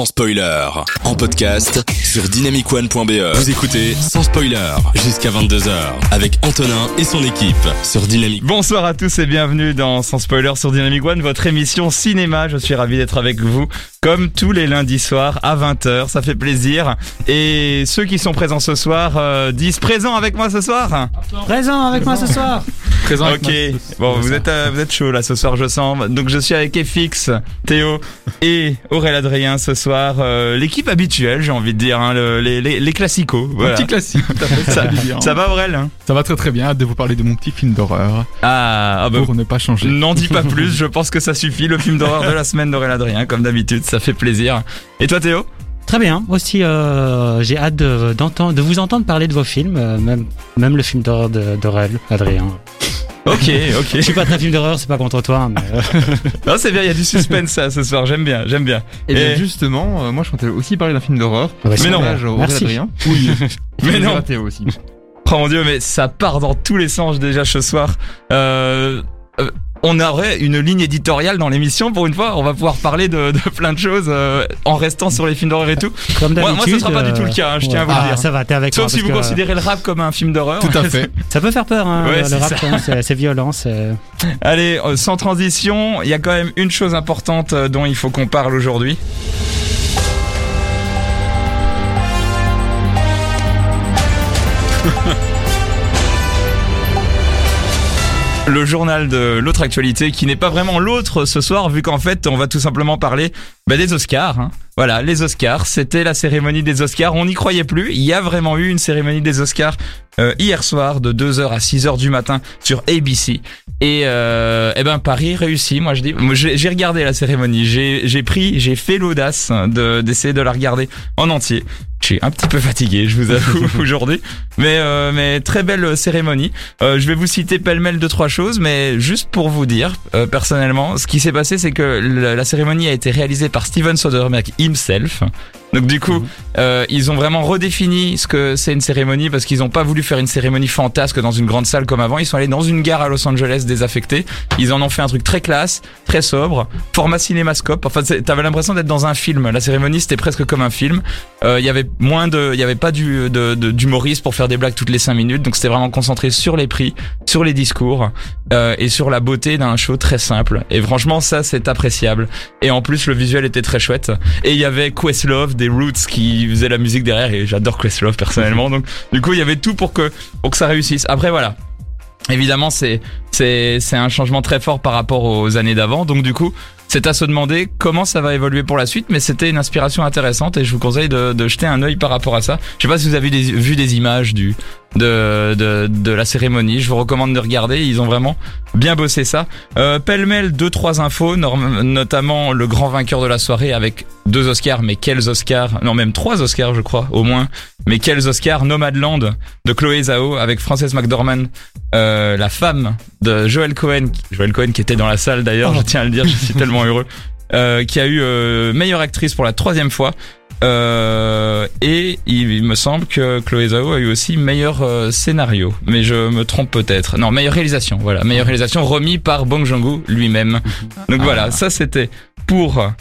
sans spoiler. En podcast sur dynamicone.be. Vous écoutez sans spoiler jusqu'à 22h avec Antonin et son équipe sur Dynamic. Bonsoir à tous et bienvenue dans Sans Spoiler sur Dynamic One, votre émission cinéma. Je suis ravi d'être avec vous comme tous les lundis soirs à 20h. Ça fait plaisir. Et ceux qui sont présents ce soir euh, disent présent avec moi ce soir. Présent avec moi ce soir. Présent ok. Bon, vous êtes euh, vous êtes chaud là ce soir, je sens. Donc je suis avec FX, Théo et Aurélien Adrien ce soir. Euh, L'équipe habituelle, j'ai envie de dire, hein, le- les, les, les classicos. Voilà. Petit classique, fait, Ça, ça, ça va Aurélien hein Ça va très très bien, hâte de vous parler de mon petit film d'horreur, Ah, ah bah, pour ne pas changer. N'en dis pas plus, je pense que ça suffit. Le film d'horreur de la semaine d'Aurélien Adrien, comme d'habitude, ça fait plaisir. Et toi Théo? Très bien. Aussi, euh, j'ai hâte de, d'entendre, de vous entendre parler de vos films, euh, même, même le film d'horreur de- d'Aurel, Adrien. Ok, Je ok. suis pas très film d'horreur, c'est pas contre toi, mais euh, Non, c'est bien, il y a du suspense ça, ce soir, j'aime bien, j'aime bien. Et bien justement, euh, moi je comptais aussi parler d'un film d'horreur. ouais, Mais non. Merci. Adrien. Mais Et non. Théo aussi. Oh mon dieu, mais ça part dans tous les sens déjà ce soir. Euh, on aurait une ligne éditoriale dans l'émission pour une fois. On va pouvoir parler de, de plein de choses euh, en restant sur les films d'horreur et tout. Comme Moi- d'habitude. moi, ce sera pas du tout le cas, hein, je tiens à vous le Ah, dire. Ça va, t'es avec Sauf moi. si vous considérez le rap comme un film d'horreur. Tout à fait. Ça peut faire peur, hein, Ouais, le rap, hein, c'est, violent. Allez, euh, sans transition, il y a quand même une chose importante euh, dont il faut qu'on parle aujourd'hui. Le journal de l'autre actualité qui n'est pas vraiment l'autre ce soir vu qu'en fait on va tout simplement parler bah, des Oscars. hein. Voilà, les Oscars, c'était la cérémonie des Oscars, on n'y croyait plus, il y a vraiment eu une cérémonie des Oscars euh, hier soir de 2h à 6h du matin sur ABC. Et euh, eh ben Paris réussit, moi je dis. J'ai regardé la cérémonie, j'ai pris, j'ai fait l'audace de d'essayer de la regarder en entier. Je suis un petit peu fatigué, je vous avoue aujourd'hui, mais euh, mais très belle cérémonie. Euh, je vais vous citer pêle-mêle deux trois choses, mais juste pour vous dire personnellement, ce qui s'est passé, c'est que la, la cérémonie a été réalisée par Steven Soderbergh himself. Donc du coup, euh, ils ont vraiment redéfini ce que c'est une cérémonie parce qu'ils n'ont pas voulu faire une cérémonie fantasque dans une grande salle comme avant. Ils sont allés dans une gare à Los Angeles désaffectée. Ils en ont fait un truc très classe, très sobre, format cinémascope. Enfin, t'avais l'impression d'être dans un film. La cérémonie, c'était presque comme un film. Euh, Il y avait moins de, il y avait pas du d'humoriste pour faire des blagues toutes les cinq minutes. Donc c'était vraiment concentré sur les prix, sur les discours euh, et sur la beauté d'un show très simple. Et franchement, ça c'est appréciable. Et en plus, le visuel était très chouette. Et il y avait Questlove des Roots qui faisait la musique derrière et j'adore Questlove personnellement. Donc du coup, il y avait tout pour que pour que ça réussisse. Après voilà. Évidemment, c'est c'est c'est un changement très fort par rapport aux années d'avant. Donc du coup, c'est à se demander comment ça va évoluer pour la suite, mais c'était une inspiration intéressante et je vous conseille de, de jeter un œil par rapport à ça. Je sais pas si vous avez des- vu des images du de, de de la cérémonie. Je vous recommande de regarder. Ils ont vraiment bien bossé ça. Euh, Pêle-mêle deux trois infos, notamment le grand vainqueur de la soirée avec deux Oscars, mais quels Oscars? Non, même trois Oscars, je crois, au moins. Mais quels Oscars? Nomadland de Chloé Zhao avec Frances McDormand, euh, la femme de Joel Cohen, Joel Cohen qui était dans la salle d'ailleurs, je tiens à le dire, je suis tellement heureux, euh, qui a eu euh, meilleure actrice pour la troisième fois. Euh, et il, il me semble que Chloé Zhao a eu aussi meilleur euh, scénario, mais je me trompe peut-être. Non, meilleure réalisation, voilà, meilleure réalisation remis par Bong Joon-ho lui-même. Donc voilà, ça c'était pour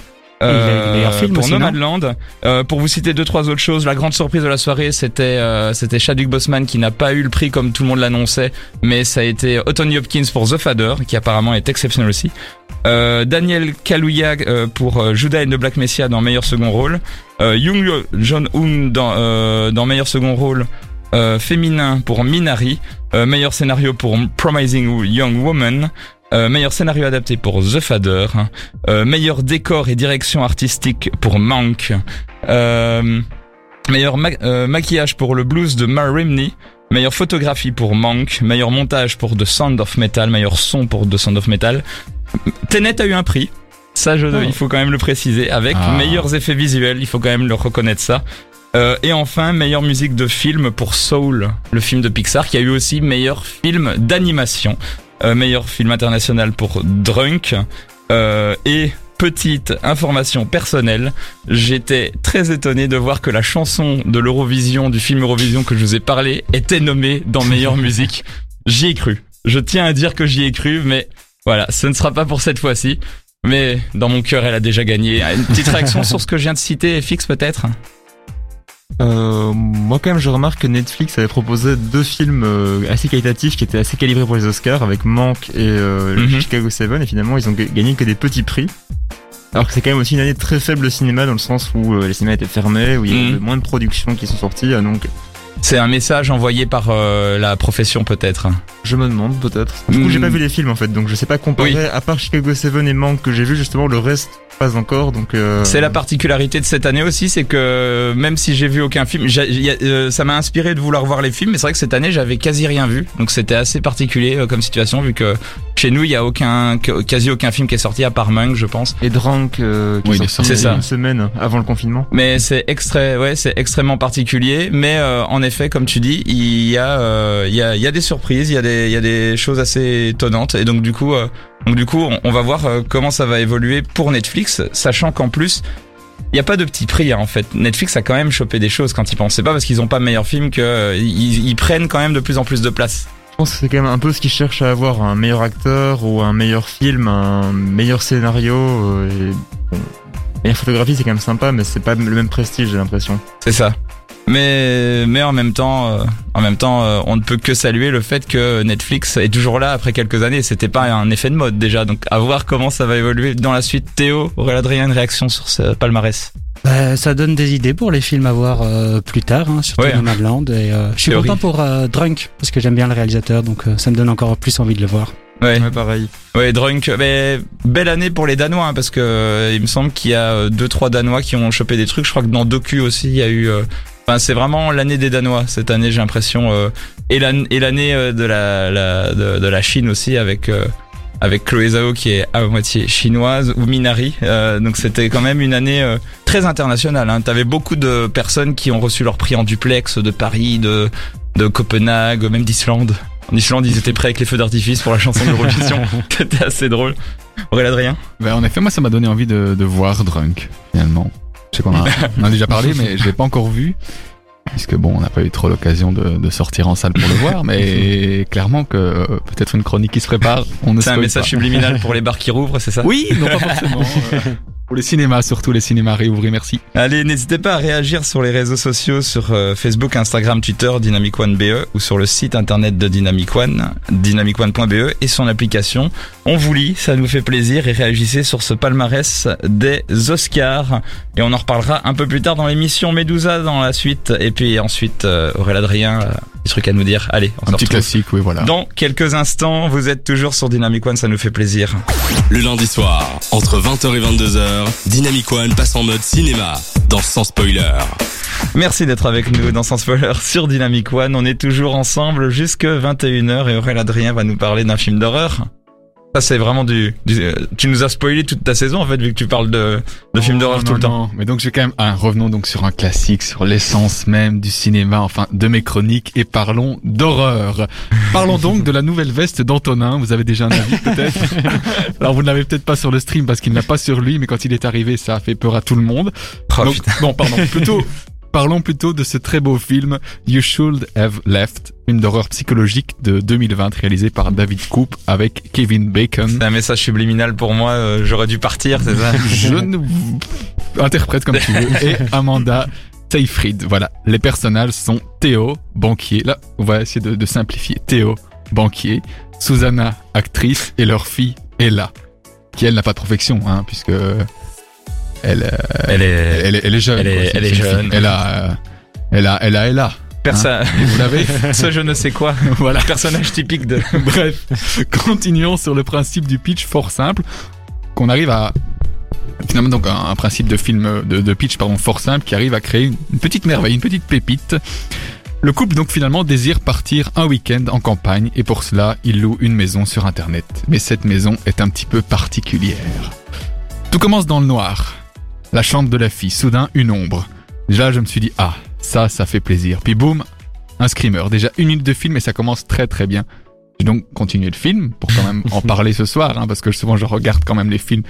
Il y a eu le meilleur film pour aussi, Nomadland. Euh, pour vous citer deux trois autres choses, la grande surprise de la soirée, c'était euh, c'était Chadwick Boseman qui n'a pas eu le prix comme tout le monde l'annonçait, mais ça a été Anthony Hopkins pour The Father, qui apparemment est exceptionnel aussi. Euh, Daniel Kaluuya euh, pour euh, Judas and the Black Messiah dans meilleur second rôle. Euh, Young Jong-un dans euh, dans meilleur second rôle. euh, féminin pour Minari, euh, meilleur scénario pour Promising Young Woman, euh, meilleur scénario adapté pour The Father, euh, meilleur décor et direction artistique pour Mank, meilleur ma- maquillage pour le blues de Mar Rimney, meilleure photographie pour Mank, meilleur montage pour The Sound of Metal, meilleur son pour The Sound of Metal. Tenet a eu un prix. Ça, je, Oh. il faut quand même le préciser. Avec Ah. meilleurs effets visuels, il faut quand même le reconnaître ça. Euh, et enfin, meilleure musique de film pour Soul, le film de Pixar, qui a eu aussi meilleur film d'animation. Euh, meilleur film international pour Drunk. Euh, et petite information personnelle, j'étais très étonné de voir que la chanson de l'Eurovision, du film Eurovision que je vous ai parlé, était nommée dans meilleure musique. J'y ai cru. Je tiens à dire que j'y ai cru, mais voilà, ce ne sera pas pour cette fois-ci. Mais dans mon cœur, elle a déjà gagné. Une petite réaction sur ce que je viens de citer, fixe peut-être? Euh, moi quand même je remarque que Netflix avait proposé deux films euh, assez qualitatifs qui étaient assez calibrés pour les Oscars avec Manque et euh, Mhm. Chicago 7 et finalement ils ont ga- gagné que des petits prix. Alors que c'est quand même aussi une année très faible de cinéma dans le sens où euh, les cinémas étaient fermés, où il y Mhm. avait moins de productions qui sont sorties, euh, donc C'est un message envoyé par euh, la profession peut-être. je me demande peut-être. Du coup j'ai pas vu les films en fait, donc je sais pas comparer, Oui. à part Chicago 7 et Manque que j'ai vu justement, le reste pas encore, donc... euh, C'est la particularité de cette année aussi, c'est que même si j'ai vu aucun film, euh, ça m'a inspiré de vouloir voir les films, mais c'est vrai que cette année j'avais quasi rien vu, donc c'était assez particulier euh, comme situation vu que chez nous il y a aucun, quasi aucun film qui est sorti à part Mung, je pense. Et Drunk euh, qui Oui, est est une semaine avant le confinement. Mais c'est extrait, ouais, c'est extrêmement particulier. Mais euh, en effet, comme tu dis, il y a, euh, il y a, il y a des surprises, il y a des, il y a des choses assez étonnantes. Et donc du coup, euh, donc du coup, on, on va voir euh, comment ça va évoluer pour Netflix, sachant qu'en plus. Il n'y a pas de petit prix hein, en fait. Netflix a quand même chopé des choses quand ils pensent. C'est pas parce qu'ils ont pas meilleur film que euh, ils, ils prennent quand même de plus en plus de place. Je pense que c'est quand même un peu ce qu'ils cherchent à avoir, un meilleur acteur ou un meilleur film, un meilleur scénario. euh, et, bon, meilleure photographie c'est quand même sympa, mais c'est pas le même prestige j'ai l'impression. C'est ça. Mais mais en même temps, euh, en même temps, euh, on ne peut que saluer le fait que Netflix est toujours là après quelques années. C'était pas un effet de mode déjà, donc à voir comment ça va évoluer dans la suite. Théo, aurait Adrien une réaction sur ce palmarès? Bah, ça donne des idées pour les films à voir euh, plus tard, hein, surtout Ouais. Nomadland. Et euh, je suis content pour euh, Drunk parce que j'aime bien le réalisateur, donc euh, ça me donne encore plus envie de le voir. Ouais, Ouais, pareil. ouais, Drunk. Mais belle année pour les Danois hein, parce que euh, il me semble qu'il y a deux trois Danois qui ont chopé des trucs. Je crois que dans Docu aussi, il y a eu. euh, Enfin, c'est vraiment l'année des Danois cette année, j'ai l'impression. euh, et l'an- et l'année euh, de la, la de, de la Chine aussi avec. euh, avec Chloé Zhao qui est à moitié chinoise ou Minari. Euh, donc c'était quand même une année euh, très internationale. Hein. T'avais beaucoup de personnes qui ont reçu leur prix en duplex de Paris, de, de Copenhague, même d'Islande. En Islande, ils étaient prêts avec les feux d'artifice pour la chanson de l'Eurovision. C'était assez drôle. Aurélien? Adrien Ben, en effet, moi, ça m'a donné envie de, de voir Drunk, finalement. Je sais qu'on a, en a déjà parlé, mais je l'ai pas encore vu. Puisque bon, on n'a pas eu trop l'occasion de, de sortir en salle pour le voir, mais clairement que euh, peut-être une chronique qui se prépare. On ne C'est un message pas. subliminal pour les bars qui rouvrent, c'est ça? Oui, non pas forcément. pour les cinémas, surtout les cinémas réouvrés, merci. Allez, n'hésitez pas à réagir sur les réseaux sociaux, sur euh, Facebook, Instagram, Twitter, Dynamic One BE ou sur le site internet de Dynamic One, dynamicone.be et son application. On vous lit, ça nous fait plaisir et réagissez sur ce palmarès des Oscars. Et on en reparlera un peu plus tard dans l'émission Medusa dans la suite. Et puis ensuite, euh, Aurélien Adrien, euh, des trucs à nous dire. Allez, on Un se petit retrouve classique, oui, voilà. dans quelques instants. Vous êtes toujours sur Dynamic One, ça nous fait plaisir. Le lundi soir, entre 20h et 22h, Dynamic One passe en mode cinéma, dans Sans Spoiler. Merci d'être avec nous dans Sans Spoiler sur Dynamic One. On est toujours ensemble jusque 21h et Aurélien Adrien va nous parler d'un film d'horreur. Ça c'est vraiment du, du- euh, Tu nous as spoilé toute ta saison en fait vu que tu parles de, de films d'horreur tout le temps. Mais donc, j'ai quand même, ah, revenons donc sur un classique, sur l'essence même du cinéma, enfin, de mes chroniques, et parlons d'horreur. Parlons donc de la nouvelle veste d'Antonin. Vous avez déjà un avis, peut-être? Alors, vous ne l'avez peut-être pas sur le stream parce qu'il n'a pas sur lui, mais quand il est arrivé, ça a fait peur à tout le monde. Oh, Donc, bon, pardon, plutôt, parlons plutôt de ce très beau film, You Should Have Left, film d'horreur psychologique de 2020 réalisé par David Coop avec Kevin Bacon. C'est un message subliminal pour moi. euh, J'aurais dû partir, c'est ça Je ne interprète comme tu veux. Et Amanda Seyfried. Voilà. Les personnages sont Théo, banquier. Là, on va essayer de, de simplifier. Théo, banquier. Susanna, actrice. Et leur fille, Ella. Qui, elle, n'a pas de profession, hein, puisque elle, euh, Elle est. elle, est- elle est jeune. Elle est- quoi. Jeune. fille. Elle a, euh, elle a, elle a, elle a. Personne. Vous l'avez? Ce je ne sais quoi. voilà. Personnage typique de. Bref, continuons sur le principe du pitch fort simple, qu'on arrive à finalement donc un, un principe de film de, de pitch pardon fort simple qui arrive à créer une, une petite merveille, une petite pépite. Le couple donc finalement désire partir un week-end en campagne et pour cela il loue une maison sur internet. Mais cette maison est un petit peu particulière. Tout commence dans le noir. La chambre de la fille, soudain une ombre. Déjà je me suis dit ah ça ça fait plaisir. Puis boum un screamer. Déjà une minute de film et ça commence très très bien. J'ai donc continué le film pour quand même en parler ce soir, hein, parce que souvent je regarde quand même les films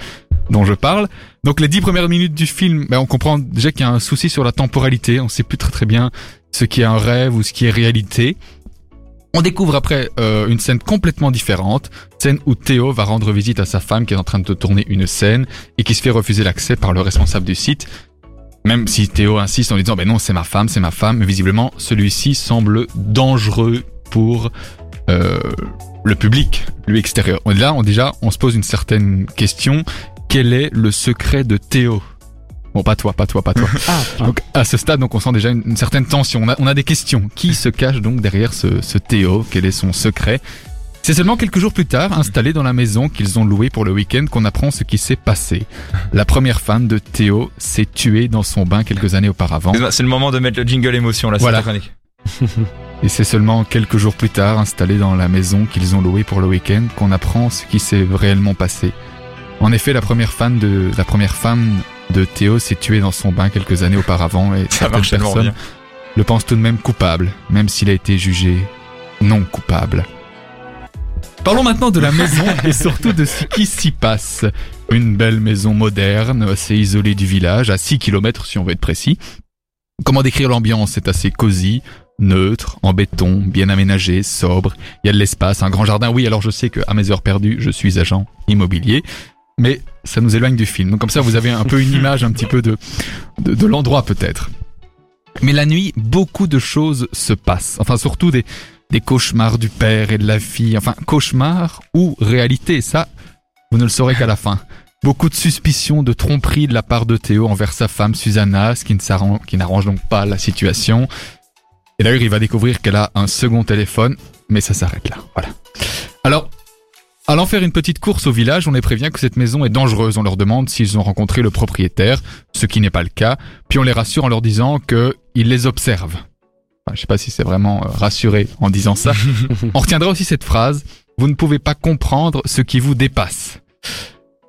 dont je parle. Donc les dix premières minutes du film, ben, on comprend déjà qu'il y a un souci sur la temporalité. On sait plus très très bien ce qui est un rêve ou ce qui est réalité. On découvre après euh, une scène complètement différente, scène où Théo va rendre visite à sa femme qui est en train de tourner une scène et qui se fait refuser l'accès par le responsable du site. Même si Théo insiste en lui disant ben non c'est ma femme, c'est ma femme, mais visiblement celui-ci semble dangereux pour euh, le public, le extérieur. Là on déjà on se pose une certaine question, quel est le secret de Théo? Bon pas toi, pas toi, pas toi. Ah, Donc à ce stade, donc on sent déjà une, une certaine tension. On a, on a des questions. Qui se cache donc derrière ce, ce Théo? Quel est son secret? C'est seulement quelques jours plus tard, installé dans la maison qu'ils ont louée pour le week-end, qu'on apprend ce qui s'est passé. La première femme de Théo s'est tuée dans son bain quelques années auparavant. C'est le moment de mettre le jingle émotion là. c'est Voilà. chronique. Et c'est seulement quelques jours plus tard, installé dans la maison qu'ils ont louée pour le week-end, qu'on apprend ce qui s'est réellement passé. En effet, la première femme de la première femme de Théo s'est tuée dans son bain quelques années auparavant et Ça certaines personnes bien. le pensent tout de même coupable, même s'il a été jugé non coupable. Parlons maintenant de la maison et surtout de ce qui s'y passe. Une belle maison moderne, assez isolée du village, à 6 km si on veut être précis. Comment décrire l'ambiance? C'est assez cosy, neutre, en béton, bien aménagé, sobre. Il y a de l'espace, un grand jardin. Oui, alors je sais que à mes heures perdues, je suis agent immobilier, mais ça nous éloigne du film. Donc comme ça, vous avez un peu une image un petit peu de, de, l'endroit peut-être. Mais la nuit, beaucoup de choses se passent. Enfin, surtout des, des cauchemars du père et de la fille. Enfin, cauchemars ou réalité, ça, vous ne le saurez qu'à la fin. Beaucoup de suspicions de tromperie de la part de Théo envers sa femme Susanna, ce qui n'arrange donc pas la situation. Et d'ailleurs, il va découvrir qu'elle a un second téléphone, mais ça s'arrête là. Voilà. Alors, allant faire une petite course au village, on les prévient que cette maison est dangereuse. On leur demande s'ils ont rencontré le propriétaire, ce qui n'est pas le cas. Puis on les rassure en leur disant que il les observe. Enfin, je sais pas si c'est vraiment euh, rassuré en disant ça. on retiendra aussi cette phrase. Vous ne pouvez pas comprendre ce qui vous dépasse.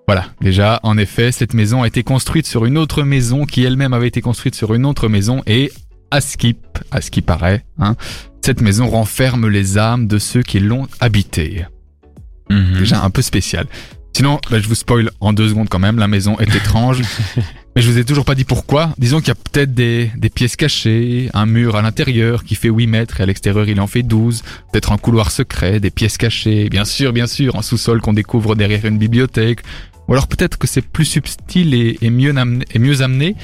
Voilà, déjà, en effet, cette maison a été construite sur une autre maison qui elle-même avait été construite sur une autre maison et, à ce qui, à ce qui paraît, hein, cette maison renferme les âmes de ceux qui l'ont habitée. Mhm. Déjà un peu spécial. Sinon, bah, je vous spoil en deux secondes quand même, la maison est étrange. mais je vous ai toujours pas dit pourquoi. Disons qu'il y a peut-être des, des pièces cachées, un mur à l'intérieur qui fait 8 mètres et à l'extérieur il en fait 12. Peut-être un couloir secret, des pièces cachées. Bien sûr, bien sûr, un sous-sol qu'on découvre derrière une bibliothèque. Ou alors peut-être que c'est plus subtil et, et mieux amené, et mieux amené.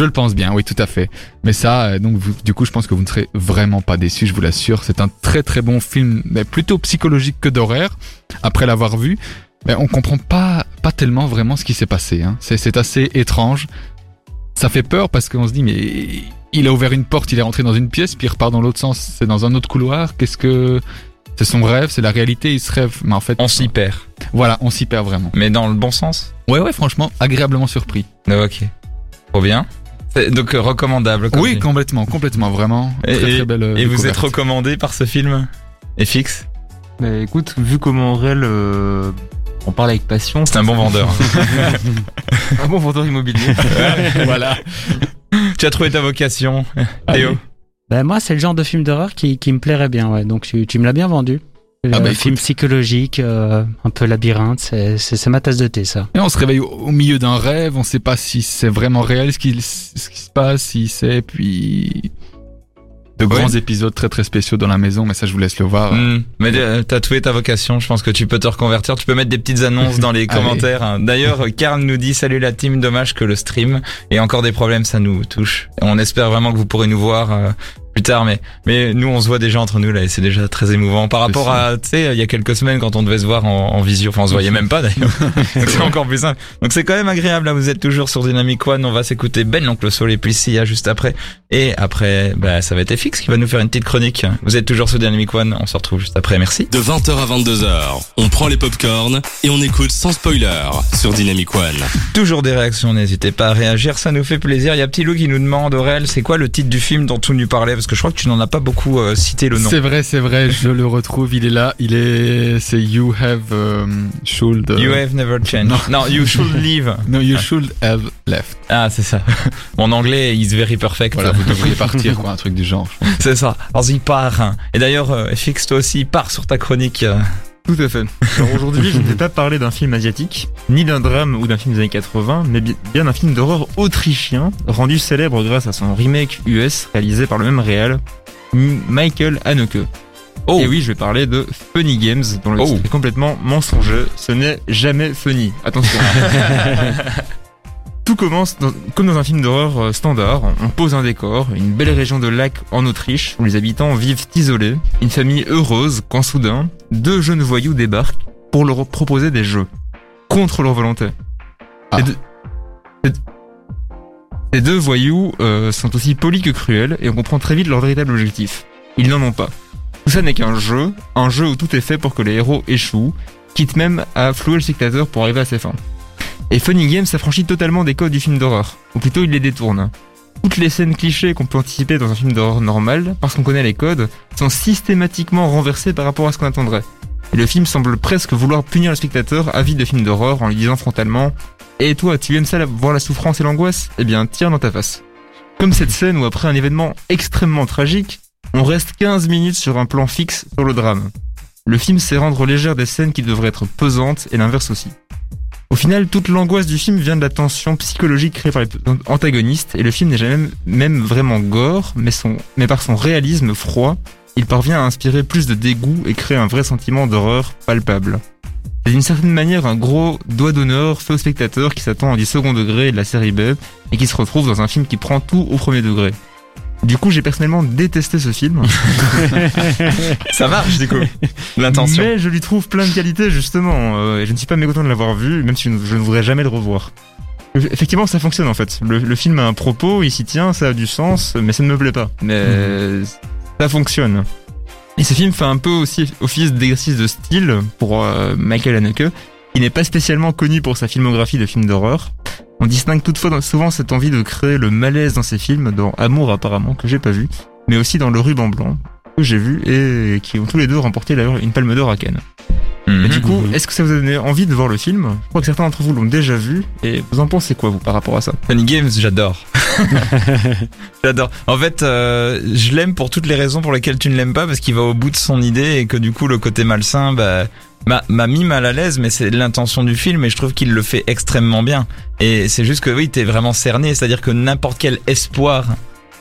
Je le pense bien, oui, tout à fait. Mais ça, euh, donc, vous- du coup, je pense que vous ne serez vraiment pas déçus, je vous l'assure. C'est un très très bon film, mais plutôt psychologique que d'horreur. Après l'avoir vu, mais on comprend pas pas tellement vraiment ce qui s'est passé. Hein. C'est assez étrange. Ça fait peur parce qu'on se dit mais il a ouvert une porte, il est rentré dans une pièce, puis il repart dans l'autre sens, c'est dans un autre couloir. Qu'est-ce que c'est son rêve, c'est la réalité, il se rêve. Mais en fait, On s'y perd. voilà, on s'y perd vraiment. Mais dans le bon sens? Ouais ouais, franchement, agréablement surpris. Ok. Trop bien. Donc euh, recommandable. comme Oui, dit. complètement, complètement, vraiment. Et- très très belle. euh, Et vous êtes recommandé par ce film FX Mais écoute, vu comment Aurel euh, on parle avec passion, C'est un bon vendeur. un bon vendeur immobilier. voilà. Tu as trouvé ta vocation, Théo? Ben moi, c'est le genre de film d'horreur qui, qui me plairait bien, ouais. Donc tu, tu me l'as bien vendu. Ah Un bah, film psychologique, euh, un peu labyrinthe, c'est ma tasse de thé, ça. Et on se réveille au, au milieu d'un rêve, on sait pas si c'est vraiment réel ce qui, ce qui se passe, si c'est, puis de Ouais. grands épisodes très très spéciaux dans la maison, mais ça je vous laisse le voir. Hmm. Mais euh, t'as trouvé ta vocation, je pense que tu peux te reconvertir, tu peux mettre des petites annonces dans les Allez. commentaires. hein. D'ailleurs, Karl nous dit salut la team, dommage que le stream et encore des problèmes, ça nous touche. On espère vraiment que vous pourrez nous voir euh, plus tard, mais mais nous on se voit déjà entre nous là et c'est déjà très émouvant par rapport ça. à tu sais il y a quelques semaines quand on devait se voir en, en visio, enfin on se voyait même pas d'ailleurs. Donc c'est encore plus simple. Donc c'est quand même agréable là, vous êtes toujours sur Dynamic One, on va s'écouter Ben l'oncle Soul et puis Sia juste après et après bah ça va être FX qui va nous faire une petite chronique. Vous êtes toujours sur Dynamic One, on se retrouve juste après, merci. De 20h à 22h, on prend les popcorns et on écoute sans spoiler sur Dynamic One. Toujours des réactions, n'hésitez pas à réagir, ça nous fait plaisir. Il y a Petit Lou qui nous demande, Aurel, c'est quoi le titre du film dont tu nous parlais Parce que je crois que tu n'en as pas beaucoup euh, cité le nom. C'est vrai, c'est vrai, je le retrouve, il est là, il est, c'est You Have euh, Should. euh, You have never changed. Non, you should leave. No, you should have left. Ah, c'est ça. Mon anglais is very perfect. Voilà, vous devriez partir, quoi, un truc du genre. C'est ça. Alors, il part. Et d'ailleurs, FX, toi aussi, pars sur ta chronique. Tout à fait. Alors aujourd'hui, je ne vais pas parler d'un film asiatique, ni d'un drame ou d'un film des années 80, mais bi- bien d'un film d'horreur autrichien, rendu célèbre grâce à son remake US réalisé par le même réal, Michael Haneke. Oh. Et oui, je vais parler de Funny Games, dont le Oh. titre est complètement mensonger. Ce n'est jamais funny. Attention. Tout commence dans- comme dans un film d'horreur euh, standard. On pose un décor, une belle région de lac en Autriche, où les habitants vivent isolés. Une famille heureuse quand soudain, deux jeunes voyous débarquent pour leur proposer des jeux. Contre leur volonté. Ah. Ces deux- ces- Ces deux voyous euh, sont aussi polis que cruels et on comprend très vite leur véritable objectif. Ils n'en ont pas. Tout ça n'est qu'un jeu, un jeu où tout est fait pour que les héros échouent, quitte même à flouer le spectateur pour arriver à ses fins. Et Funny Games s'affranchit totalement des codes du film d'horreur, ou plutôt il les détourne. Toutes les scènes clichés qu'on peut anticiper dans un film d'horreur normal, parce qu'on connaît les codes, sont systématiquement renversées par rapport à ce qu'on attendrait. Et le film semble presque vouloir punir le spectateur avide de films d'horreur en lui disant frontalement Et toi, tu aimes ça voir la souffrance et l'angoisse? Eh bien, tire dans ta face. Comme cette scène où après un événement extrêmement tragique, on reste 15 minutes sur un plan fixe sur le drame. Le film sait rendre légère des scènes qui devraient être pesantes et l'inverse aussi. Au final, toute l'angoisse du film vient de la tension psychologique créée par les antagonistes et le film n'est jamais même vraiment gore, mais, par son réalisme froid, il parvient à inspirer plus de dégoût et créer un vrai sentiment d'horreur palpable. C'est d'une certaine manière un gros doigt d'honneur fait au spectateur qui s'attend à du second degré de la série B et qui se retrouve dans un film qui prend tout au premier degré. Du coup, j'ai personnellement détesté ce film. Ça marche du coup. L'intention. Mais je lui trouve plein de qualités justement, euh, et je ne suis pas mécontent de l'avoir vu, même si je ne, voudrais jamais le revoir. Euh, Effectivement, ça fonctionne en fait. Le, le film a un propos, il s'y tient, ça a du sens, mais ça ne me plaît pas. Mais ça fonctionne. Et ce film fait un peu aussi office d'exercice de style pour euh, Michael Haneke, qui n'est pas spécialement connu pour sa filmographie de films d'horreur. On distingue toutefois souvent cette envie de créer le malaise dans ses films, dans Amour apparemment, que j'ai pas vu, mais aussi dans Le Ruban Blanc, que j'ai vu et qui ont tous les deux remporté d'ailleurs une palme d'or à Cannes. Mais du coup, est-ce que ça vous a donné envie de voir le film? Je crois que certains d'entre vous l'ont déjà vu, et vous en pensez quoi vous par rapport à ça? Funny Games, j'adore. j'adore. En fait, euh, je l'aime pour toutes les raisons pour lesquelles tu ne l'aimes pas, parce qu'il va au bout de son idée et que du coup, le côté malsain, bah, m'a mis mal à l'aise, mais c'est l'intention du film et je trouve qu'il le fait extrêmement bien. Et c'est juste que oui, t'es vraiment cerné, c'est-à-dire que n'importe quel espoir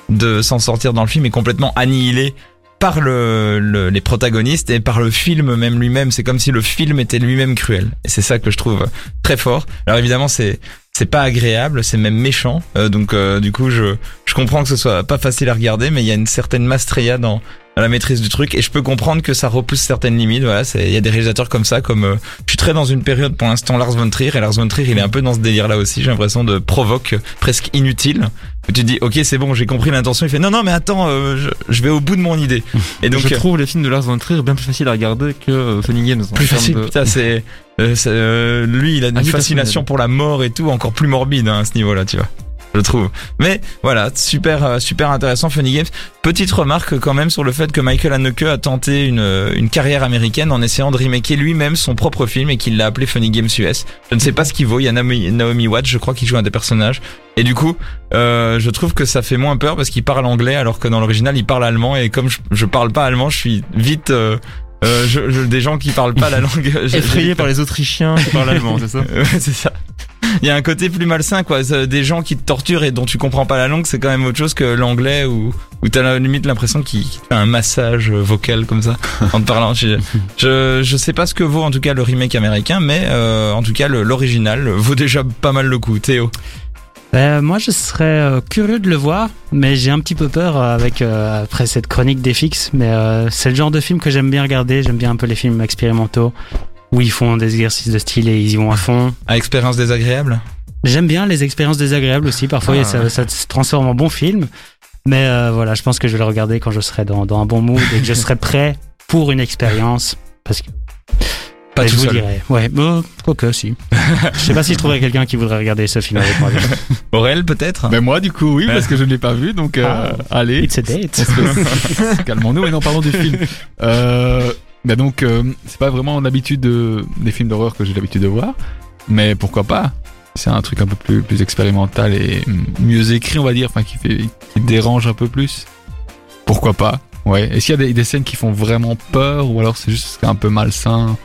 de s'en sortir dans le film est complètement annihilé par le, le- les protagonistes et par le film même lui-même. C'est comme si le film était lui-même cruel. Et c'est ça que je trouve très fort. Alors évidemment, c'est c'est pas agréable, c'est même méchant. Euh, donc euh, du coup, je je comprends que ce soit pas facile à regarder, mais il y a une certaine maestria dans dans la maîtrise du truc et je peux comprendre que ça repousse certaines limites. Voilà, il y a des réalisateurs comme ça, comme euh, je suis très dans une période pour l'instant Lars von Trier et Lars von Trier, il est un peu dans ce délire là aussi. J'ai l'impression de provoque euh, presque inutile. Où tu te dis ok c'est bon, j'ai compris l'intention. Il fait non non mais attends, euh, je, je vais au bout de mon idée. Et donc je euh, trouve les films de Lars von Trier bien plus faciles à regarder que Funny Games. plus facile. de- Putain, c'est, euh, lui, il a une Ah, oui, fascination pour la mort et tout, encore plus morbide hein, à ce niveau-là, tu vois. Je trouve. Mais voilà, super, euh, super intéressant, Funny Games. Petite remarque quand même sur le fait que Michael Haneke a tenté une, euh, une carrière américaine en essayant de remaker lui-même son propre film et qu'il l'a appelé Funny Games US. Je ne sais pas ce qu'il vaut. Il y a Naomi, Naomi Watts, je crois, qui joue un des personnages. Et du coup, euh, je trouve que ça fait moins peur parce qu'il parle anglais alors que dans l'original il parle allemand et comme je, je parle pas allemand, je suis vite euh, euh, je, je- des gens qui parlent pas la langue. j'ai- Effrayé j'ai- par les Autrichiens qui parlent allemand, c'est ça Ouais, c'est ça. Il y a un côté plus malsain, quoi. C'est Des gens qui te torturent et dont tu comprends pas la langue, c'est quand même autre chose que l'anglais où, où t'as la limite l'impression qu'il te fait un massage vocal comme ça en te parlant. Je, je, je sais pas ce que vaut en tout cas le remake américain, mais euh, en tout cas l'original vaut déjà pas mal le coup. Théo. Euh, moi, je serais euh, curieux de le voir, mais j'ai un petit peu peur euh, avec euh, après cette chronique des fixes. Mais euh, c'est le genre de film que j'aime bien regarder. J'aime bien un peu les films expérimentaux où ils font des exercices de style et ils y vont à fond. À expérience désagréable? J'aime bien les expériences désagréables aussi. Parfois, Ah. ça, ça se transforme en bon film. Mais euh, voilà, je pense que je vais le regarder quand je serai dans, dans un bon mood et que je serai prêt pour une expérience. Parce que Pas tout je vous seul. dirai. Ouais, bah, quoique si. je sais pas si je trouverai quelqu'un qui voudrait regarder ce film avec moi. Aurel peut-être? Ben moi du coup oui parce que je ne l'ai pas vu donc euh, allez. It's a date. Calmons-nous et non parlons du film. Euh, ben donc euh, c'est pas vraiment l'habitude de, des films d'horreur que j'ai l'habitude de voir, mais pourquoi pas? C'est un truc un peu plus plus expérimental et mieux écrit on va dire, enfin qui fait qui dérange un peu plus. Pourquoi pas? Ouais. Est-ce qu'il y a des, des scènes qui font vraiment peur ou alors c'est juste un peu malsain?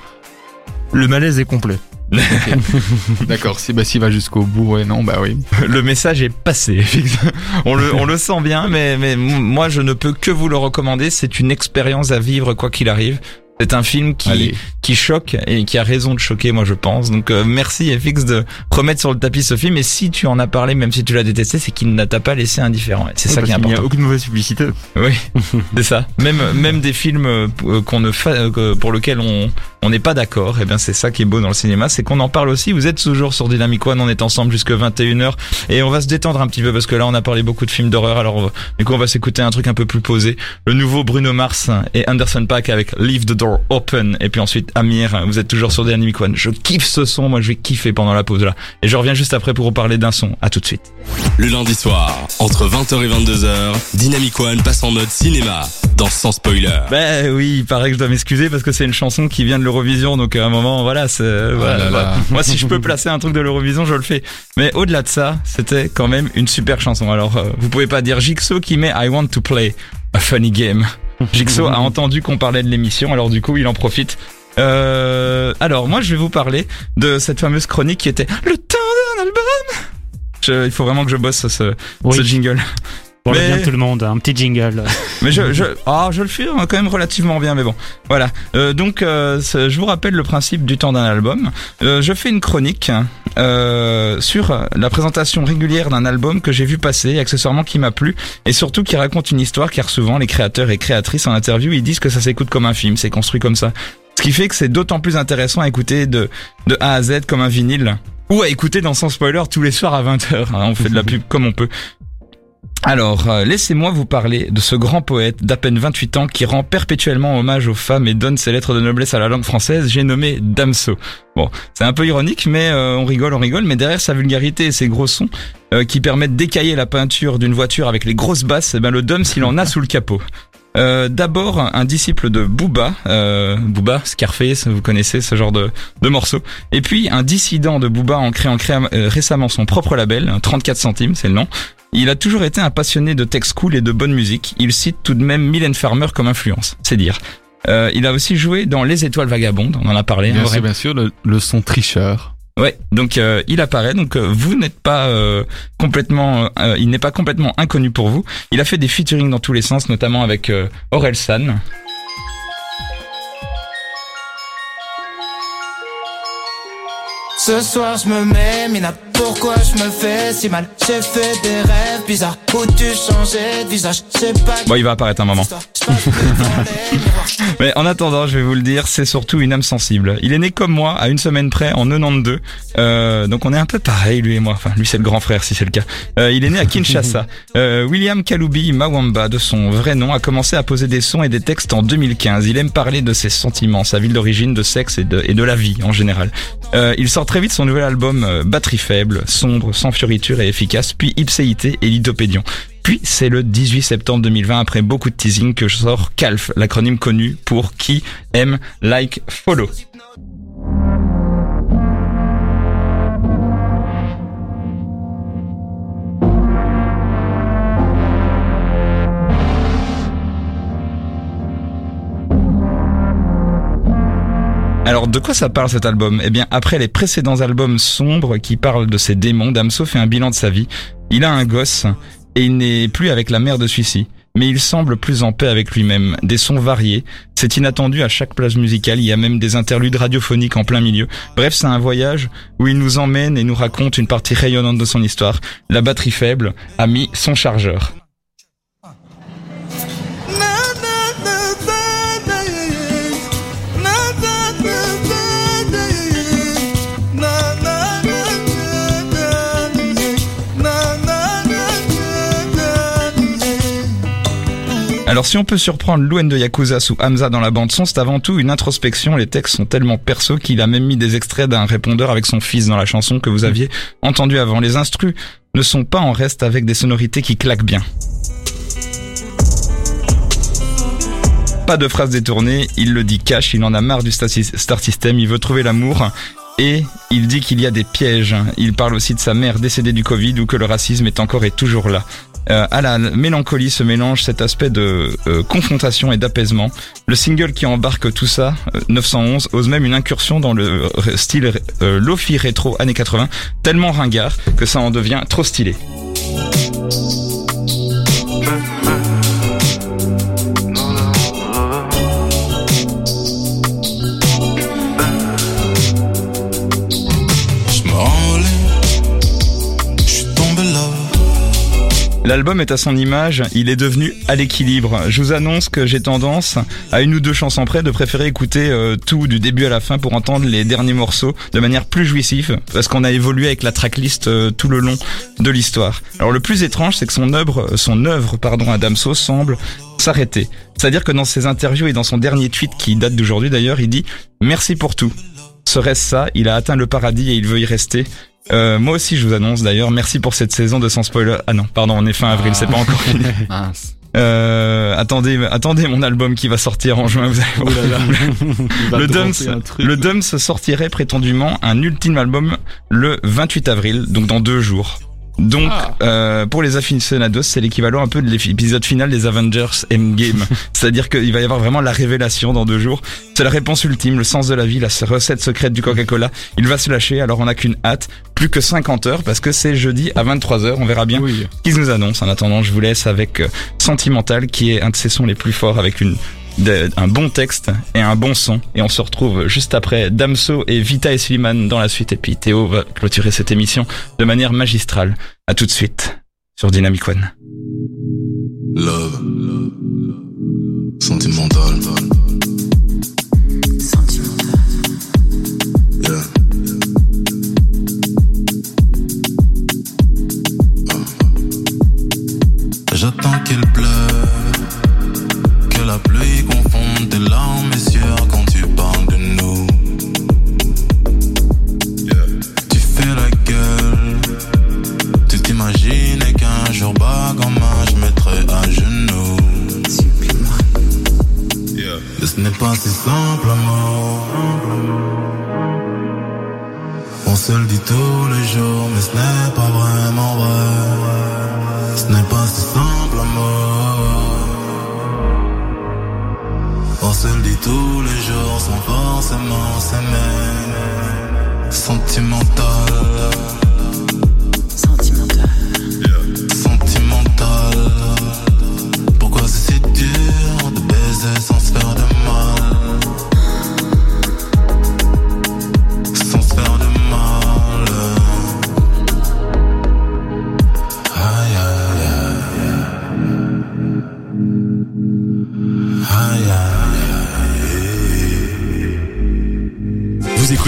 Le malaise est complet. D'accord, si bah s'il va jusqu'au bout, ouais, non, bah oui. Le message est passé. on le, on le sent bien, mais, mais moi je ne peux que vous le recommander. C'est une expérience à vivre quoi qu'il arrive. C'est un film qui, Allez. Qui choque et qui a raison de choquer, moi je pense. Donc euh, merci FX de remettre sur le tapis ce film. Et si tu en as parlé, même si tu l'as détesté, c'est qu'il ne t'a pas laissé indifférent. C'est ça qui est qu'il n'y a important. aucune mauvaise publicité. Oui, c'est ça. Même même des films euh, qu'on ne fa- euh, pour lesquels on on n'est pas d'accord, et bien c'est ça qui est beau dans le cinéma, c'est qu'on en parle aussi. Vous êtes toujours sur Dynamic One, on est ensemble jusque 21h et on va se détendre un petit peu parce que là on a parlé beaucoup de films d'horreur. Alors va- du coup on va s'écouter un truc un peu plus posé. Le nouveau Bruno Mars et Anderson Paak avec Leave the Door Open et puis ensuite Amir. Vous êtes toujours sur Dynamic One. Je kiffe ce son, moi je vais kiffer pendant la pause là. Et je reviens juste après pour vous parler d'un son. À tout de suite. Le lundi soir, entre 20h et 22h, Dynamic One passe en mode cinéma dans Sans Spoiler. Ben oui, il paraît que je dois m'excuser parce que c'est une chanson qui vient de l'Eurovision, donc à un moment, voilà, c'est, voilà, là là. voilà. Moi, si je peux placer un truc de l'Eurovision, je le fais. Mais au-delà de ça, c'était quand même une super chanson. Alors, euh, vous pouvez pas dire Jigsaw qui met I want to play a funny game. Jigsaw a entendu qu'on parlait de l'émission, alors du coup, il en profite. Euh, alors, moi, je vais vous parler de cette fameuse chronique qui était le temps d'un album. Je- il faut vraiment que je bosse ce, Oui. ce jingle. Pour le bien tout le monde, un petit jingle. Mais je, je, ah, je le fais hein, quand même relativement bien, mais bon, voilà. Euh, donc, euh, je vous rappelle le principe du temps d'un album. Euh, je fais une chronique euh, sur la présentation régulière d'un album que j'ai vu passer, accessoirement qui m'a plu, et surtout qui raconte une histoire, car souvent les créateurs et créatrices en interview, ils disent que ça s'écoute comme un film, c'est construit comme ça. Ce qui fait que c'est d'autant plus intéressant à écouter de, A à Z comme un vinyle. Ou à écouter dans Sans Spoiler tous les soirs à 20h. on fait de la pub comme on peut. Alors, euh, laissez-moi vous parler de ce grand poète d'à peine 28 ans qui rend perpétuellement hommage aux femmes et donne ses lettres de noblesse à la langue française, j'ai nommé Damso. Bon, c'est un peu ironique, mais euh, on rigole, on rigole, mais derrière sa vulgarité et ses gros sons euh, qui permettent d'écailler la peinture d'une voiture avec les grosses basses, eh ben le Dom s'il en a sous le capot. Euh, D'abord, un disciple de Booba, euh, Booba, Scarface, vous connaissez ce genre de, de morceaux. Et puis, un dissident de Booba en créant créa- euh, récemment son propre label, 34 centimes, c'est le nom. Il a toujours été un passionné de texte cool et de bonne musique. Il cite tout de même Mylène Farmer comme influence, c'est dire. Euh, il a aussi joué dans Les Étoiles Vagabondes, on en a parlé. Bien hein, sûr, bien sûr, le, le son tricheur. Ouais, donc euh, il apparaît. Donc euh, vous n'êtes pas euh, complètement, euh, il n'est pas complètement inconnu pour vous. Il a fait des featuring dans tous les sens, notamment avec euh, Aurel San. Pourquoi je me fais si mal J'ai fait des rêves bizarres où tu changeais de visage C'est pas Bon, il va apparaître un moment. Mais en attendant, je vais vous le dire, c'est surtout une âme sensible. Il est né comme moi, à une semaine près, en 92. Euh, donc on est un peu pareil, lui et moi. Enfin, lui c'est le grand frère, si c'est le cas. Euh, il est né à Kinshasa. Euh, William Kaloubi Mawamba, de son vrai nom, a commencé à poser des sons et des textes en 2015. Il aime parler de ses sentiments, sa ville d'origine, de sexe et de, et de la vie en général. Euh, il sort très vite son nouvel album euh, Batterie faible, sombre, sans fioriture et efficace, puis Ipséité et Lithopédion. Puis c'est le 18 septembre 2020, après beaucoup de teasing, que je sors CALF, l'acronyme connu pour Qui aime, like, follow. Alors de quoi ça parle cet album? Eh bien après les précédents albums sombres qui parlent de ses démons, Damso fait un bilan de sa vie. Il a un gosse et il n'est plus avec la mère de celui-ci. Mais il semble plus en paix avec lui-même. Des sons variés. C'est inattendu à chaque plage musicale. Il y a même des interludes radiophoniques en plein milieu. Bref, c'est un voyage où il nous emmène et nous raconte une partie rayonnante de son histoire. La batterie faible a mis son chargeur. Alors si on peut surprendre Louen de Yakuza sous Hamza dans la bande son, c'est avant tout une introspection. Les textes sont tellement perso qu'il a même mis des extraits d'un répondeur avec son fils dans la chanson que vous aviez entendu avant. Les instrus ne sont pas en reste avec des sonorités qui claquent bien. Pas de phrases détournées, il le dit cash, il en a marre du Star System, il veut trouver l'amour. Et il dit qu'il y a des pièges. Il parle aussi de sa mère décédée du Covid ou que le racisme est encore et toujours là. Euh, à la mélancolie se mélange cet aspect de euh, confrontation et d'apaisement. Le single qui embarque tout ça, euh, 911, ose même une incursion dans le euh, style euh, lofi rétro années 80, tellement ringard que ça en devient trop stylé. L'album est à son image, il est devenu à l'équilibre. Je vous annonce que j'ai tendance, à une ou deux chansons près, de préférer écouter euh, tout du début à la fin pour entendre les derniers morceaux de manière plus jouissive, parce qu'on a évolué avec la tracklist euh, tout le long de l'histoire. Alors le plus étrange, c'est que son œuvre, son œuvre, pardon, à semble s'arrêter. C'est-à-dire que dans ses interviews et dans son dernier tweet qui date d'aujourd'hui d'ailleurs, il dit merci pour tout. Serait-ce ça Il a atteint le paradis et il veut y rester. Euh, moi aussi, je vous annonce d'ailleurs, merci pour cette saison de sans spoiler. Ah non, pardon, on est fin avril, c'est pas encore fini. Mince. Euh, attendez, attendez mon album qui va sortir en juin. Vous allez voir. Le Dums, le Dums sortirait prétendument un ultime album le 28 avril, donc dans deux jours. Donc, Ah. euh, pour les aficionados, c'est l'équivalent un peu de l'épisode final des Avengers Endgame. C'est-à-dire qu'il va y avoir vraiment la révélation dans deux jours. C'est la réponse ultime, le sens de la vie, la recette secrète du Coca-Cola. Il va se lâcher, alors on n'a qu'une hâte. Plus que 50 heures, parce que c'est jeudi à 23h, on verra bien Oui. ce qu'ils nous annoncent. En attendant, je vous laisse avec euh, Sentimental, qui est un de ses sons les plus forts, avec une de- un bon texte et un bon son. Et on se retrouve juste après Damso et Vita et Slimane dans la suite. Et puis Théo va clôturer cette émission de manière magistrale. À tout de suite sur Dynamic One.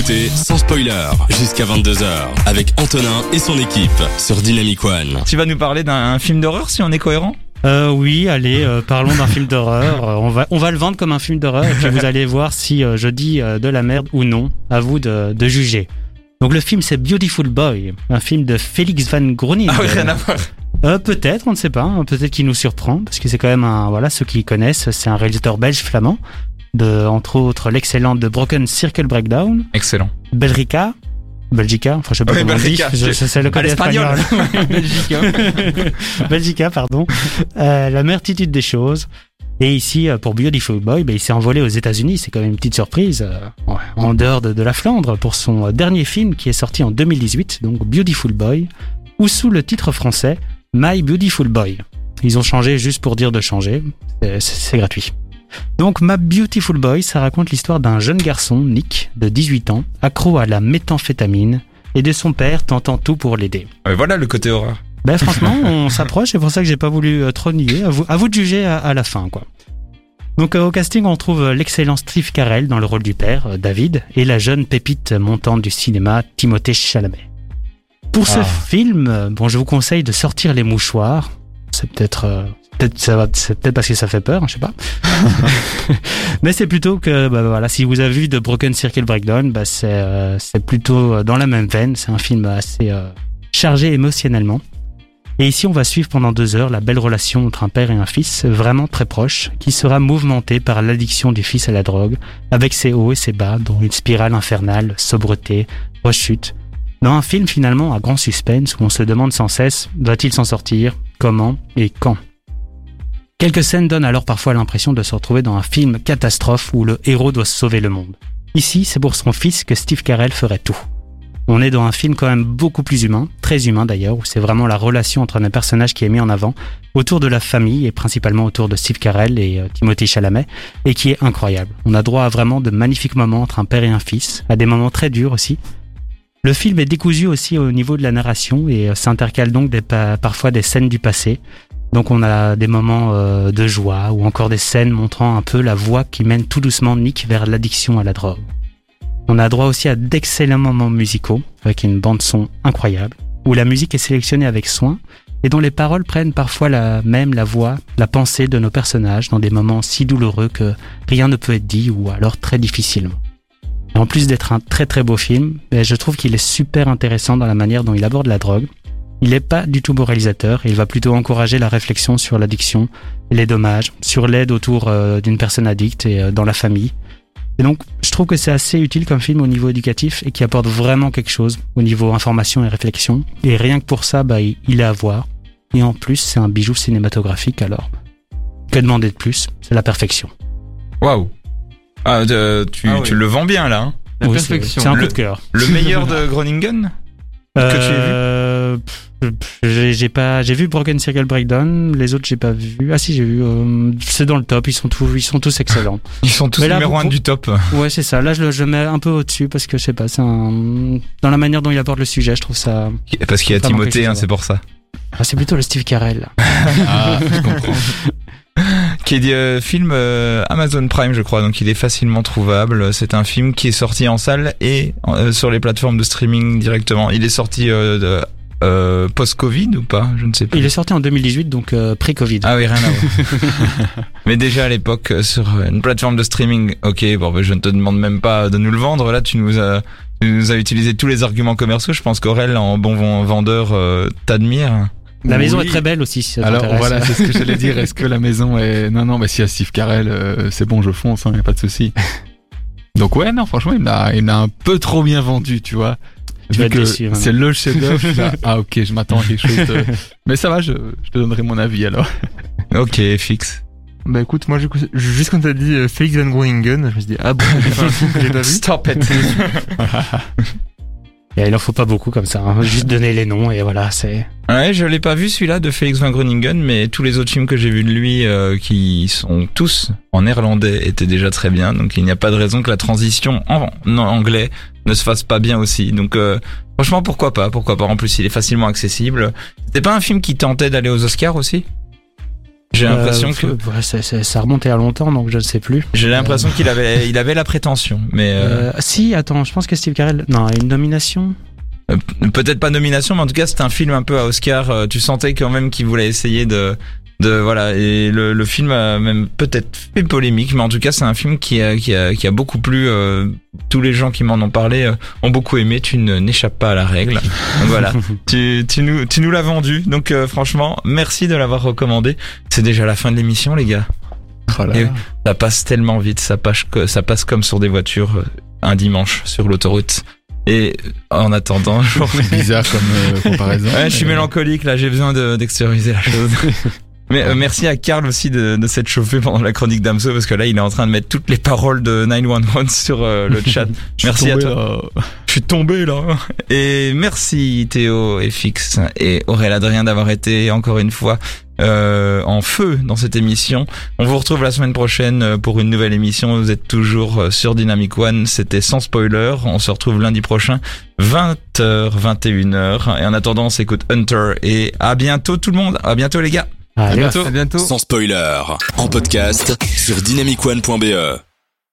Écoutez sans spoiler jusqu'à 22h avec Antonin et son équipe sur Dynamic One. Tu vas nous parler d'un film d'horreur si on est cohérent? Euh, oui, allez, euh, parlons d'un film d'horreur. Euh, on va, on va le vendre comme un film d'horreur et puis vous allez voir si euh, je dis euh, de la merde ou non. À vous de, de juger. Donc le film c'est Beautiful Boy, un film de Félix Van Groening. Ah oui, rien à voir. Euh, peut-être, on ne sait pas. hein, Peut-être qu'il nous surprend parce que c'est quand même un, voilà, ceux qui connaissent, c'est un réalisateur belge flamand. De, entre autres, l'excellent de Broken Circle Breakdown, Excellent. Belrica, Belgica, enfin je sais pas Oui, comment on dit, Belgica, je, je- je sais le côté espagnol. Belgique. Belgica, pardon. Euh, la multitude des choses. Et ici, euh, pour Beautiful Boy, ben, il s'est envolé aux États-Unis. C'est quand même une petite surprise, euh, en dehors de, de la Flandre, pour son euh, dernier film qui est sorti en 2018, donc Beautiful Boy, ou sous le titre français My Beautiful Boy. Ils ont changé juste pour dire de changer. C'est- C'est c'est gratuit. Donc, My Beautiful Boy, ça raconte l'histoire d'un jeune garçon, Nick, de 18 ans, accro à la méthamphétamine, et de son père tentant tout pour l'aider. Ouais, voilà le côté horreur. Ben franchement, on s'approche, c'est pour ça que j'ai pas voulu euh, trop nier. À vous, à vous de juger à, à la fin, quoi. Donc euh, au casting, on trouve euh, l'excellent Steve Carell dans le rôle du père, David, et la jeune pépite montante du cinéma, Timothée Chalamet. Pour ce Ah. film, bon, je vous conseille de sortir les mouchoirs. C'est peut-être, peut-être, ça va, c'est peut-être parce que ça fait peur, je sais pas. Mais c'est plutôt que, bah, voilà, si vous avez vu de Broken Circle Breakdown, bah, c'est, euh, c'est plutôt euh, dans la même veine. C'est un film assez euh, chargé émotionnellement. Et ici, on va suivre pendant deux heures la belle relation entre un père et un fils, vraiment très proche, qui sera mouvementée par l'addiction du fils à la drogue, avec ses hauts et ses bas, dont une spirale infernale, sobreté, rechute. Dans un film finalement à grand suspense où on se demande sans cesse, va-t-il s'en sortir? Comment? Et quand? Quelques scènes donnent alors parfois l'impression de se retrouver dans un film catastrophe où le héros doit sauver le monde. Ici, c'est pour son fils que Steve Carell ferait tout. On est dans un film quand même beaucoup plus humain, très humain d'ailleurs, où c'est vraiment la relation entre un personnage qui est mis en avant, autour de la famille et principalement autour de Steve Carell et euh, Timothy Chalamet, et qui est incroyable. On a droit à vraiment de magnifiques moments entre un père et un fils, à des moments très durs aussi. Le film est décousu aussi au niveau de la narration et euh, s'intercale donc parfois des scènes du passé. Donc on a des moments euh, de joie ou encore des scènes montrant un peu la voie qui mène tout doucement Nick vers l'addiction à la drogue. On a droit aussi à d'excellents moments musicaux, avec une bande son incroyable, où la musique est sélectionnée avec soin et dont les paroles prennent parfois la même la voix, la pensée de nos personnages dans des moments si douloureux que rien ne peut être dit ou alors très difficilement. En plus d'être un très très beau film, ben, je trouve qu'il est super intéressant dans la manière dont il aborde la drogue. Il n'est pas du tout moralisateur, il va plutôt encourager la réflexion sur l'addiction et les dommages, sur l'aide autour euh, d'une personne addicte et euh, dans la famille. Et donc, je trouve que c'est assez utile comme film au niveau éducatif et qui apporte vraiment quelque chose au niveau information et réflexion. Et rien que pour ça, bah, il est à voir. Et en plus, c'est un bijou cinématographique, alors. Que demander de plus? C'est la perfection. Waouh. Ah, euh, tu, Ah tu le vends bien là. hein. La Oui, perfection. C'est un Le- coup de cœur. Le meilleur de Groningen? Que tu aies vu? Euh, J'ai j'ai pas, j'ai vu Broken Circle Breakdown. Les autres, j'ai pas vu. Ah si, j'ai vu. euh, c'est dans le top. Ils sont tous, ils sont tous excellents. Ils sont tous Mais là, numéro pour- un du top. ouais, c'est ça. Là, je le je mets un peu au-dessus parce que je sais pas. C'est un... dans la manière dont il aborde le sujet, je trouve ça. Parce qu'il y a Timothée, hein, c'est pour ça. Ah, c'est plutôt le Steve Carell. Ah, je comprends. Qui est des euh, film euh, Amazon Prime, je crois, donc il est facilement trouvable. C'est un film qui est sorti en salle et euh, sur les plateformes de streaming directement. Il est sorti euh, de- euh, post-Covid ou pas? Je ne sais plus. Il est sorti en 2018, donc euh, pré-Covid. Ah oui, rien à voir. Mais déjà à l'époque, euh, sur une plateforme de streaming, ok, bon, ben, je ne te demande même pas de nous le vendre. Là, tu nous as, tu nous as utilisé tous les arguments commerciaux. Je pense qu'Aurel, en bon ven- vendeur, euh, t'admire. La maison Oui. est très belle aussi. Si ça Alors voilà, c'est ce que j'allais dire. Est-ce que la maison est... Non, non, mais si a Steve Carell, euh, c'est bon, je fonce, hein, y a pas de souci. Donc ouais, non, franchement, il m'a, il m'a un peu trop bien vendu, tu vois. Vu que maintenant. c'est le chef-d'œuvre. ah ok, je m'attends à quelque chose. De... Mais ça va, je, je te donnerai mon avis alors. Ok, fixe. Bah écoute, moi, juste quand t'as dit euh, Félix Van Groningen, je me suis dit, ah bon, j'ai pas vu. Stop it. Et il en faut pas beaucoup comme ça. hein. Juste donner les noms et voilà, c'est. Ouais, je l'ai pas vu celui-là de Félix Van Groningen, mais tous les autres films que j'ai vus de lui, euh, qui sont tous en néerlandais, étaient déjà très bien. Donc il n'y a pas de raison que la transition en anglais ne se fasse pas bien aussi. Donc euh, franchement, pourquoi pas Pourquoi pas En plus, il est facilement accessible. C'était pas un film qui tentait d'aller aux Oscars aussi? J'ai l'impression Euh, que ouais, c'est- c'est- ça remontait à longtemps, donc je ne sais plus. j'ai l'impression qu'il avait il avait la prétention, mais euh, Euh, si, attends, je pense que Steve Carell. Non, une nomination. Euh, peut-être pas nomination, mais en tout cas c'est un film un peu à Oscar. Euh, Tu sentais quand même qu'il voulait essayer de, de voilà. Et le, le film a même peut-être fait polémique, mais en tout cas c'est un film qui a, qui a, qui a beaucoup plu. euh, tous les gens qui m'en ont parlé euh, ont beaucoup aimé. Tu ne- n'échappes pas à la règle. Donc voilà, tu, tu nous, tu nous l'as vendu. Donc euh, franchement, merci de l'avoir recommandé. C'est déjà la fin de l'émission, les gars. Voilà. Et- Ça passe tellement vite, ça passe, que- ça passe comme sur des voitures euh, un dimanche sur l'autoroute. Et en attendant, je Bizarre comme euh, comparaison. Ouais, je suis mais- mélancolique là, j'ai besoin de- d'extérioriser la chose. Mais euh, merci à Karl aussi de, de s'être chauffé pendant la chronique d'Amso parce que là il est en train de mettre toutes les paroles de 911 sur euh, le chat. Merci à toi. là. Je suis tombé là. Et merci Théo et Fix et Aurélien Adrien d'avoir été encore une fois euh, en feu dans cette émission. On vous retrouve la semaine prochaine euh, pour une nouvelle émission. Vous êtes toujours euh, sur Dynamic One. C'était sans spoiler. On se retrouve lundi prochain, 20h, 21h. Et en attendant, on s'écoute Hunter. Et à bientôt tout le monde. À bientôt les gars. Bientôt. À bientôt. Sans spoiler, en podcast sur dynamicone.be.